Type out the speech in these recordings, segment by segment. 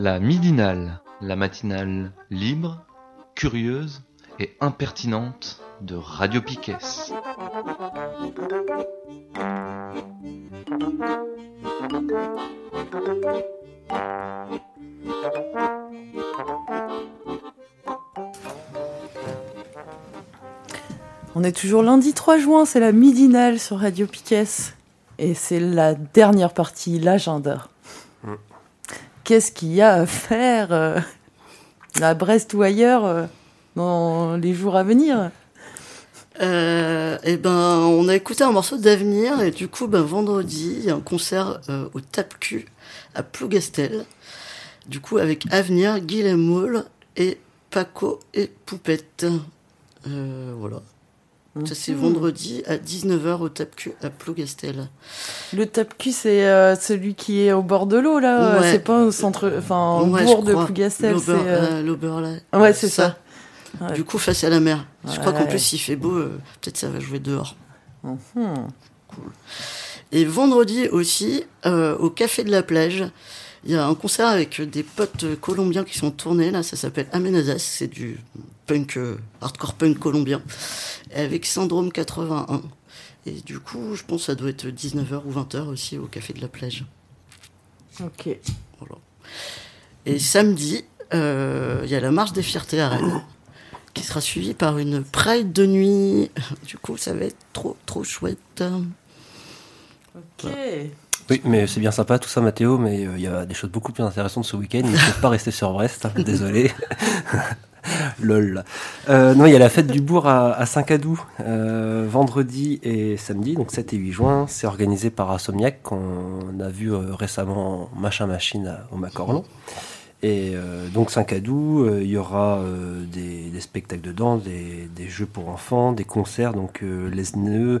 La midinale, la matinale libre, curieuse et impertinente de Radio Piquet. On est toujours lundi 3 juin, c'est la midinale sur Radio Piquet. Et c'est la dernière partie, l'agenda. Qu'est-ce qu'il y a à faire euh, à Brest ou ailleurs euh, dans les jours à venir? Euh, eh ben, on a écouté un morceau d'Avenir et du coup, ben, vendredi, il y a un concert au Tape-Cul à Plougastel. Du coup, avec Avenir, Guilhem et Paco et Poupette. voilà. Ça, c'est vendredi à 19h au Tapcu à Plougastel. Le Tapcu, c'est euh, celui qui est au bord de l'eau, là C'est pas au centre, enfin, au bord de Plougastel. L'Oberlay. Euh, ouais, c'est ça. Du coup, face à la mer. Je crois qu'en plus, il fait beau, euh, peut-être ça va jouer dehors. Mhm. Cool. Et vendredi aussi, au Café de la Plage, il y a un concert avec des potes colombiens qui sont tournés, là, ça s'appelle Amenazas, c'est du punk, hardcore punk colombien avec Syndrome 81. Et du coup, je pense que ça doit être 19h ou 20h aussi au Café de la Plage. Ok. Voilà. Et samedi, euh, il y a la marche des fiertés à Rennes, qui sera suivie par une Pride de nuit. Du coup, ça va être trop, trop chouette. Ok. Oui, mais c'est bien sympa tout ça, Mathéo, mais euh, il y a des choses beaucoup plus intéressantes ce week-end. Il ne faut pas rester sur Brest, hein, désolé. Lol. Euh, non, il y a la fête du bourg à, Saint-Cadou, euh, vendredi et samedi, donc 7 et 8 juin. C'est organisé par Assomniac, qu'on a vu euh, récemment Machin Machine au Macorlan. Et donc Saint-Cadou, il y aura des, spectacles dedans, des, des, jeux pour enfants, des concerts, donc les nœuds,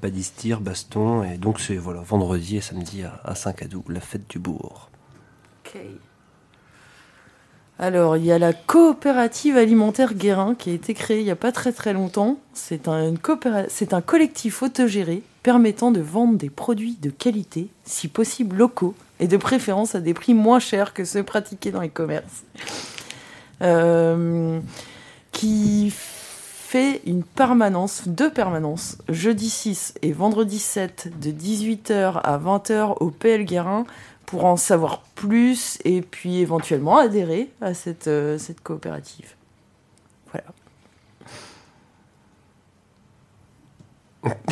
padistir, baston. Et donc c'est voilà, vendredi et samedi à, à Saint-Cadou, la fête du bourg. Ok. Alors, il y a la coopérative alimentaire Guérin qui a été créée il n'y a pas très très longtemps. C'est un, un collectif autogéré permettant de vendre des produits de qualité, si possible locaux, et de préférence à des prix moins chers que ceux pratiqués dans les commerces. Euh, qui fait une permanence, deux permanences, jeudi 6 et vendredi 7 de 18h à 20h au PL Guérin pour en savoir plus et puis éventuellement adhérer à cette, euh, cette coopérative. Voilà.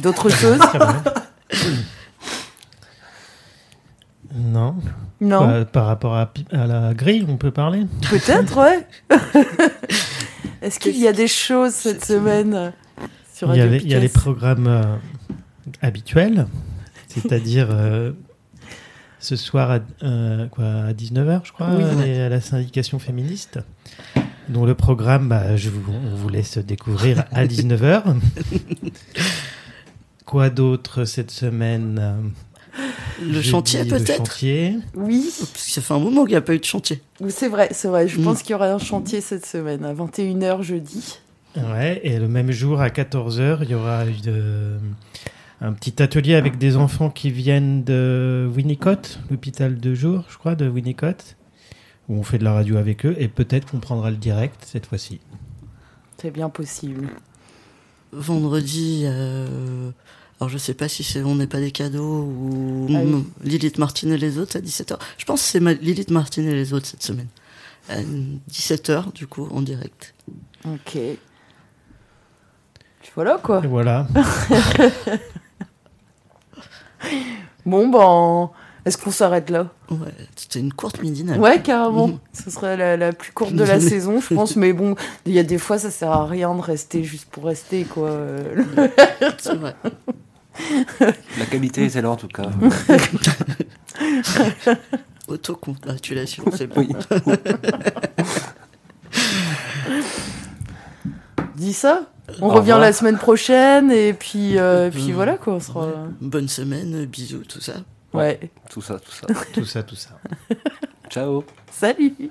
D'autres choses Non. Non. par rapport à, à, la grille, on peut parler Peut-être, ouais. Est-ce qu'il y a des choses cette semaine sur Radio Il y a, les, il y a les programmes euh, habituels, c'est-à-dire euh, ce soir à, euh, quoi, à 19h, je crois, à la syndication féministe, dont le programme, bah, je vous, on vous laisse découvrir à 19h. quoi d'autre cette semaine? Le chantier peut-être? chantier. Oui. Parce que ça fait un moment qu'il n'y a pas eu de chantier. C'est vrai, c'est vrai. Je mm. pense qu'il y aura un chantier cette semaine, à 21h jeudi. Ouais, et le même jour, à 14h, il y aura une, un petit atelier avec des enfants qui viennent de Winnicott, l'hôpital de jour, je crois, de Winnicott, où on fait de la radio avec eux, et peut-être qu'on prendra le direct cette fois-ci. C'est bien possible. Vendredi, euh, alors je sais pas si c'est On n'est pas des cadeaux ou ah Lilith Martin et les autres à 17h. Je pense que c'est Lilith Martin et les autres cette semaine. À 17h, du coup, en direct. Ok. Voilà quoi? Et voilà. Bon, ben, est-ce qu'on s'arrête là? Ouais, c'était une courte midi. Ouais, carrément. Mhm. Ce serait la, plus courte de la saison, je pense. Mais bon, il y a des fois, ça sert à rien de rester juste pour rester, quoi. C'est vrai. La qualité c'est là en tout cas. Autocongratulation, c'est bon. Dis ça on revient la semaine prochaine et puis, euh, puis voilà quoi. On sera... Bonne semaine, bisous, tout ça. Ouais. Tout ça, tout ça. tout ça, tout ça. Ciao. Salut.